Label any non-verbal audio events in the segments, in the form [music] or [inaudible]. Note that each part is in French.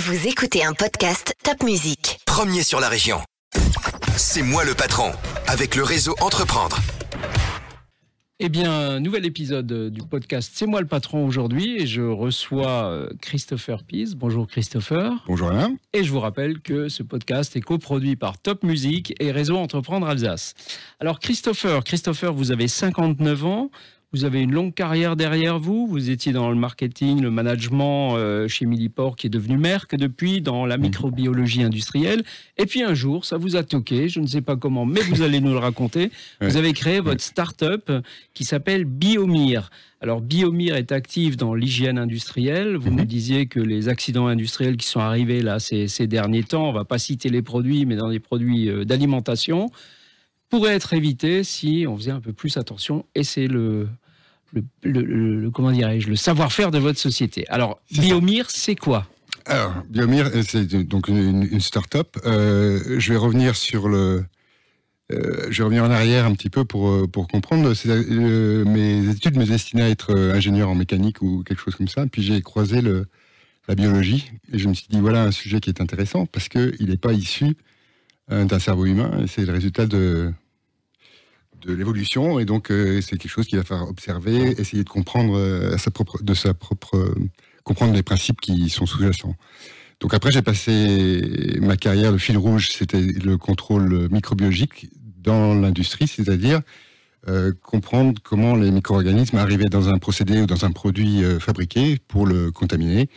Vous écoutez un podcast Top Music. Premier sur la région. C'est moi le patron, avec le réseau Entreprendre. Eh bien, nouvel épisode du podcast C'est moi le patron aujourd'hui et je reçois euh, Christopher Pease. Bonjour Christopher. Bonjour Alain. Et je vous rappelle que ce podcast est coproduit par Top Music et Réseau Entreprendre Alsace. Alors Christopher, Christopher, vous avez 59 ans. Vous avez une longue carrière derrière vous. Vous étiez dans le marketing, le management euh, chez Millipore, qui est devenu Merck depuis, dans la microbiologie industrielle. Et puis un jour, ça vous a toqué. Je ne sais pas comment, mais vous allez nous le raconter. [laughs] Vous avez créé votre start-up qui s'appelle Biomir. Alors, Biomir est actif dans l'hygiène industrielle. Vous me disiez que les accidents industriels qui sont arrivés là ces, ces derniers temps, on va pas citer les produits, mais dans des produits euh, d'alimentation, pourraient être évités si on faisait un peu plus attention. Et c'est le, le, le- le- comment dirais-je, le savoir-faire de votre société. Alors. Biomir, c'est quoi? Alors, Biomir, euh, c'est donc une, une start-up. Euh, je vais revenir sur le. euh, je vais revenir en arrière un petit peu pour, pour comprendre. Euh, mes études me destinaient à être ingénieur en mécanique ou quelque chose comme ça. Puis j'ai croisé le, la biologie et je me suis dit voilà un sujet qui est intéressant parce qu'il n'est pas issu d'un cerveau humain. C'est le résultat de, de l'évolution et donc euh, c'est quelque chose qu'il va falloir observer, essayer de comprendre euh, de sa propre euh, comprendre les principes qui sont sous-jacents. Donc après, j'ai passé ma carrière, le fil rouge, c'était le contrôle microbiologique dans l'industrie, c'est-à-dire comprendre comment les micro-organismes arrivaient dans un procédé ou dans un produit fabriqué pour le contaminer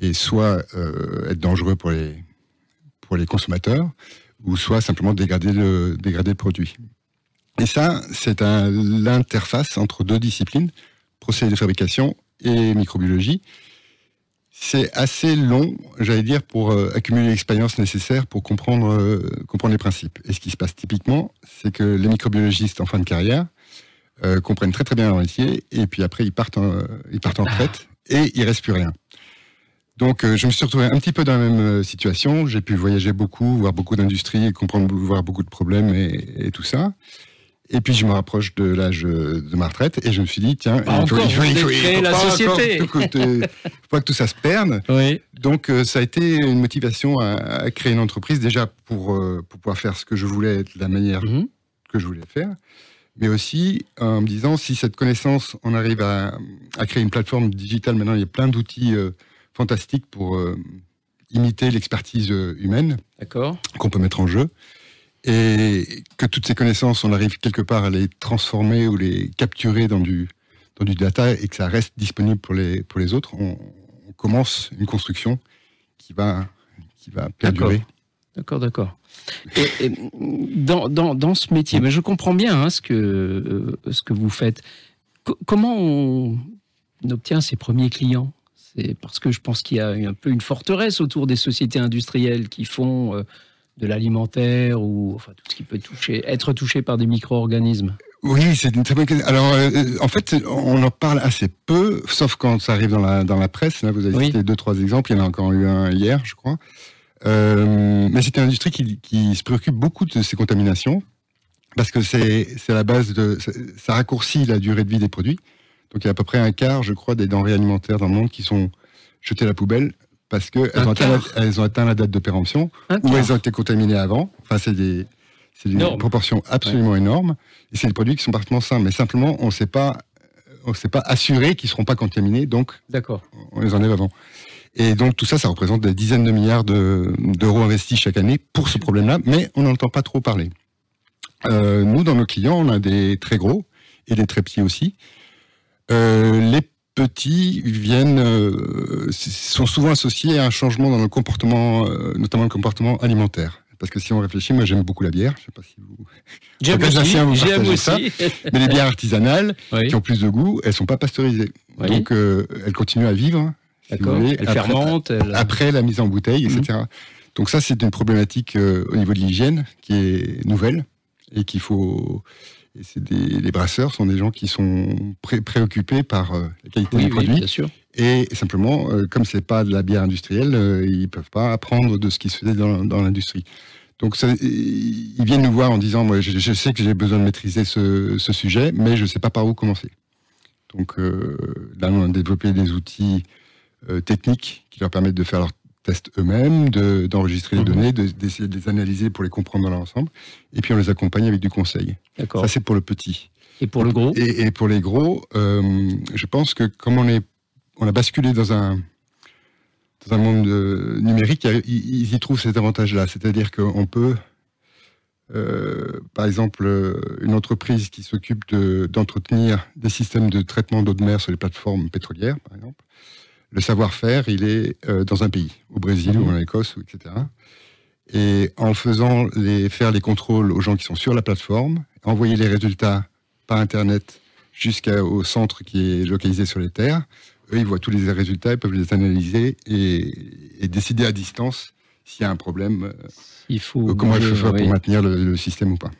et soit être dangereux pour les, pour les consommateurs ou soit simplement dégrader le, dégrader le produit. Et ça, c'est l'interface entre deux disciplines, procédé de fabrication et microbiologie. C'est assez long, j'allais dire, pour euh, accumuler l'expérience nécessaire pour comprendre, euh, comprendre les principes. Et ce qui se passe typiquement, c'est que les microbiologistes en fin de carrière euh, comprennent très très bien leur métier, et puis après ils partent en, ils partent en retraite, et il reste plus rien. Donc euh, je me suis retrouvé un petit peu dans la même euh, situation. J'ai pu voyager beaucoup, voir beaucoup d'industries, comprendre, voir beaucoup de problèmes et, et tout ça. Et puis je me rapproche de l'âge euh, de ma retraite, et je me suis dit, tiens, vous avez créé la société. euh, [laughs] faut pas que tout ça se perde. Oui. Donc euh, ça a été une motivation à, à créer une entreprise déjà pour, euh, pour pouvoir faire ce que je voulais de la manière Mhm. que je voulais faire, mais aussi en me disant si cette connaissance, on arrive à, à créer une plateforme digitale, maintenant il y a plein d'outils euh, fantastiques pour euh, imiter l'expertise euh, humaine qu'on peut mettre en jeu, et que toutes ces connaissances, on arrive quelque part à les transformer ou les capturer dans du, dans du data et que ça reste disponible pour les, pour les autres, on, on commence une construction qui va, qui va perdurer. D'accord, d'accord. Et, et dans, dans, dans ce métier, mais je comprends bien hein, ce, que, euh, ce que vous faites. Co- comment on obtient ses premiers clients? C'est parce que je pense qu'il y a un peu une forteresse autour des sociétés industrielles qui font euh, de l'alimentaire ou enfin, tout ce qui peut toucher, être touché par des micro-organismes. Oui, c'est une très bonne question. Alors, euh, en fait, on en parle assez peu, sauf quand ça arrive dans la, dans la presse. Là, vous avez Oui. cité deux, trois exemples. Il y en a encore eu un hier, je crois. Euh, mais c'est une industrie qui, qui se préoccupe beaucoup de ces contaminations parce que c'est la base de. Ça raccourcit la durée de vie des produits. Donc, il y a à peu près un quart, je crois, des denrées alimentaires dans le monde qui sont jetées à la poubelle parce qu'elles ont, elles ont atteint la date de péremption ou elles ont été contaminées avant. Enfin, c'est des, c'est une proportion absolument énorme. Et c'est des produits qui sont parfaitement sains. Mais simplement, on ne sait pas, on sait pas assurer qu'ils ne seront pas contaminés, donc D'accord. on les enlève avant. Et donc tout ça, ça représente des dizaines de milliards de- d'euros investis chaque année pour ce problème-là, mais on n'entend pas trop parler. Euh, nous, dans nos clients, on a des très gros et des très petits aussi. Euh, les petits viennent, euh, sont souvent associés à un changement dans le comportement, euh, notamment le comportement alimentaire. Parce que si on réfléchit, moi j'aime beaucoup la bière. Je sais pas si vous. J'aime aussi. Ça. [laughs] Mais les bières artisanales Oui. qui ont plus de goût, elles sont pas pasteurisées. Oui. Donc euh, elles continuent à vivre. si vous D'accord. voulez, Elle après- la mise en bouteille, Mhm. etc. Donc ça, c'est une problématique au niveau de l'hygiène qui est nouvelle et qu'il faut. Et c'est des, les brasseurs sont des gens qui sont pré- préoccupés par euh, la qualité Oui, produits bien sûr. et simplement, euh, comme c'est pas de la bière industrielle, euh, ils peuvent pas apprendre de ce qui se faisait dans, dans l'industrie. Donc ça, ils viennent nous voir en disant, moi, je, je sais que j'ai besoin de maîtriser ce, ce sujet, mais je sais pas par où commencer. Donc euh, là, on a développé des outils euh, techniques qui leur permettent de faire leur testent eux-mêmes, de- d'enregistrer les Mhm. données, de- d'essayer de les analyser pour les comprendre dans leur ensemble. Et puis on les accompagne avec du conseil. Ça, c'est pour le petit. Et pour le gros Et, et pour les gros, euh, je pense que comme on, est, on a basculé dans un, dans un monde euh, numérique, ils, y trouvent cet avantage-là. C'est-à-dire qu'on peut, euh, par exemple, une entreprise qui s'occupe de- d'entretenir des systèmes de traitement d'eau de mer sur les plateformes pétrolières, par exemple, le savoir-faire, il est euh, dans un pays, au Brésil ou en Écosse, ou etc. Et en faisant les, faire les contrôles aux gens qui sont sur la plateforme, envoyer les résultats par Internet jusqu'au centre qui est localisé sur les terres. Eux, ils voient tous les résultats, ils peuvent les analyser et, et décider à distance s'il y a un problème, euh, Il faut. comment il faut faire pour maintenir le, le système ou pas.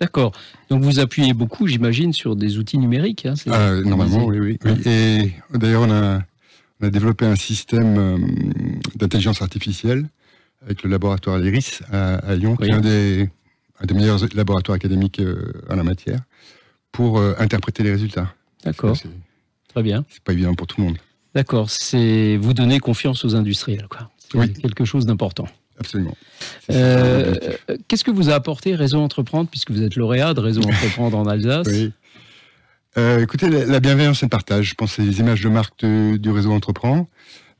D'accord. Donc vous appuyez beaucoup, j'imagine, sur des outils numériques. hein, Ah, normalement, oui, oui. oui. Et d'ailleurs, on a, on a développé un système euh, d'intelligence artificielle avec le laboratoire L'Iris à, à Lyon, qui est un des, un des meilleurs laboratoires académiques euh, en la matière, pour euh, interpréter les résultats. D'accord. Très bien. c'est pas évident pour tout le monde. D'accord. C'est vous donner confiance aux industriels. quoi. C'est Oui. quelque chose d'important. Absolument. Euh, Qu'est-ce que vous a apporté Réseau Entreprendre, puisque vous êtes lauréat de Réseau [laughs] Entreprendre en Alsace Oui. Euh, écoutez, la, la bienveillance et le partage, je pense c'est les images de marque de- du réseau Entreprend.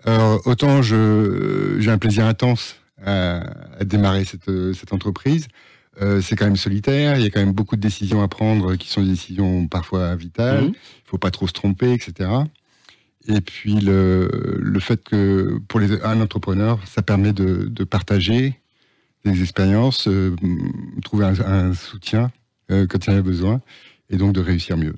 Euh, autant j'ai un plaisir intense à, à démarrer cette, euh, cette entreprise. Euh, c'est quand même solitaire, il y a quand même beaucoup de décisions à prendre qui sont des décisions parfois vitales. Il Mhm. faut pas trop se tromper, etc. Et puis le, le fait que pour les, un entrepreneur, ça permet de, de partager des expériences, euh, trouver un, un soutien euh, quand il y en a besoin, et donc de réussir mieux.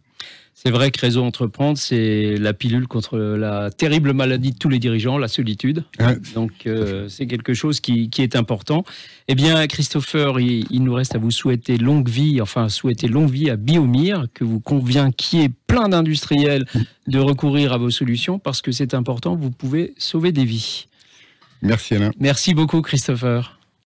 C'est vrai que Réseau Entreprendre, c'est la pilule contre la terrible maladie de tous les dirigeants, la solitude. Ouais. Donc, euh, c'est quelque chose qui, qui est important. Eh bien, Christopher, il, il nous reste à vous souhaiter longue vie, enfin, souhaiter longue vie à Biomir, que vous convient qu'il y ait plein d'industriels de recourir à vos solutions, parce que c'est important, vous pouvez sauver des vies. Merci Alain. Merci beaucoup, Christopher.